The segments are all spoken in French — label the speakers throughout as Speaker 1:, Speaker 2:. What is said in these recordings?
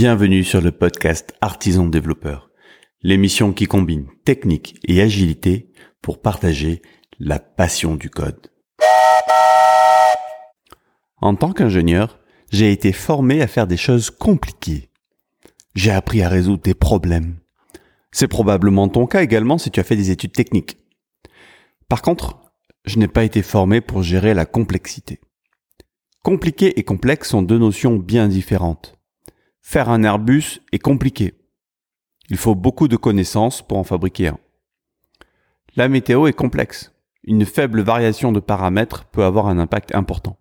Speaker 1: Bienvenue sur le podcast Artisan Développeur, l'émission qui combine technique et agilité pour partager la passion du code. En tant qu'ingénieur, j'ai été formé à faire des choses compliquées. J'ai appris à résoudre des problèmes. C'est probablement ton cas également si tu as fait des études techniques. Par contre, je n'ai pas été formé pour gérer la complexité. Compliqué et complexe sont deux notions bien différentes. Faire un Airbus est compliqué. Il faut beaucoup de connaissances pour en fabriquer un. La météo est complexe. Une faible variation de paramètres peut avoir un impact important.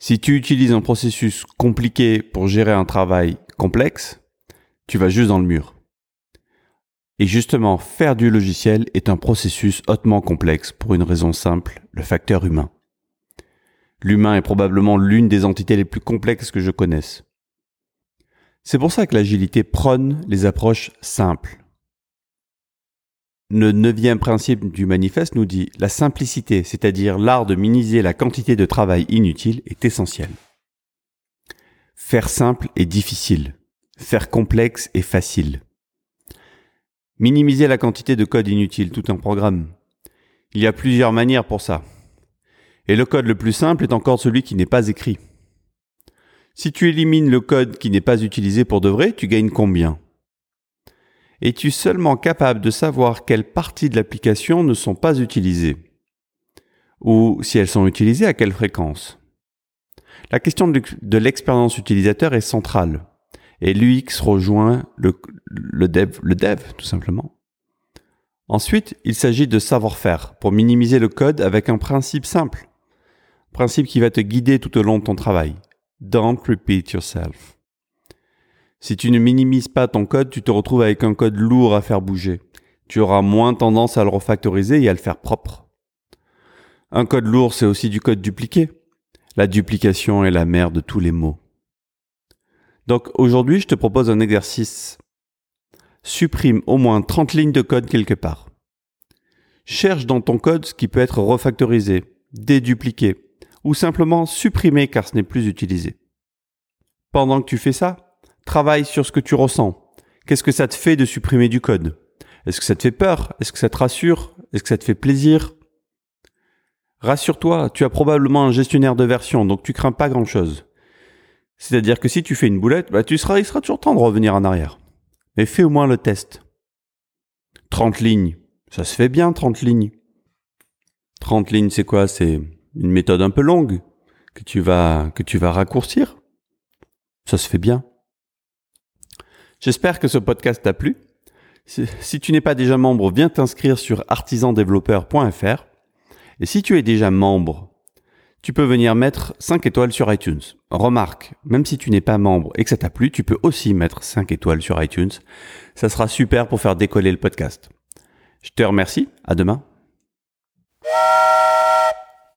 Speaker 1: Si tu utilises un processus compliqué pour gérer un travail complexe, tu vas juste dans le mur. Et justement, faire du logiciel est un processus hautement complexe pour une raison simple, le facteur humain. L'humain est probablement l'une des entités les plus complexes que je connaisse. C'est pour ça que l'agilité prône les approches simples. Le neuvième principe du manifeste nous dit la simplicité, c'est-à-dire l'art de minimiser la quantité de travail inutile, est essentiel. Faire simple est difficile. Faire complexe est facile. Minimiser la quantité de code inutile, tout un programme. Il y a plusieurs manières pour ça. Et le code le plus simple est encore celui qui n'est pas écrit. Si tu élimines le code qui n'est pas utilisé pour de vrai, tu gagnes combien? Es-tu seulement capable de savoir quelles parties de l'application ne sont pas utilisées? Ou si elles sont utilisées, à quelle fréquence? La question de l'expérience utilisateur est centrale. Et l'UX rejoint le, dev, le dev, tout simplement. Ensuite, il s'agit de savoir-faire pour minimiser le code avec un principe simple. Principe qui va te guider tout au long de ton travail. Don't repeat yourself. Si tu ne minimises pas ton code, tu te retrouves avec un code lourd à faire bouger. Tu auras moins tendance à le refactoriser et à le faire propre. Un code lourd, c'est aussi du code dupliqué. La duplication est la mère de tous les mots. Donc aujourd'hui, je te propose un exercice. Supprime au moins 30 lignes de code quelque part. Cherche dans ton code ce qui peut être refactorisé, dédupliqué, ou simplement supprimer car ce n'est plus utilisé. Pendant que tu fais ça, travaille sur ce que tu ressens. Qu'est-ce que ça te fait de supprimer du code? Est-ce que ça te fait peur? Est-ce que ça te rassure? Est-ce que ça te fait plaisir? Rassure-toi, tu as probablement un gestionnaire de version, donc tu crains pas grand-chose. C'est-à-dire que si tu fais une boulette, bah tu seras, il sera toujours temps de revenir en arrière. Mais fais au moins le test. 30 lignes, ça se fait bien 30 lignes. 30 lignes, c'est quoi? C'est une méthode un peu longue que tu vas, que tu vas raccourcir. Ça se fait bien. J'espère que ce podcast t'a plu. Si tu n'es pas déjà membre, viens t'inscrire sur artisandéveloppeur.fr. Et si tu es déjà membre, tu peux venir mettre 5 étoiles sur iTunes. Remarque, même si tu n'es pas membre et que ça t'a plu, tu peux aussi mettre 5 étoiles sur iTunes. Ça sera super pour faire décoller le podcast. Je te remercie. À demain.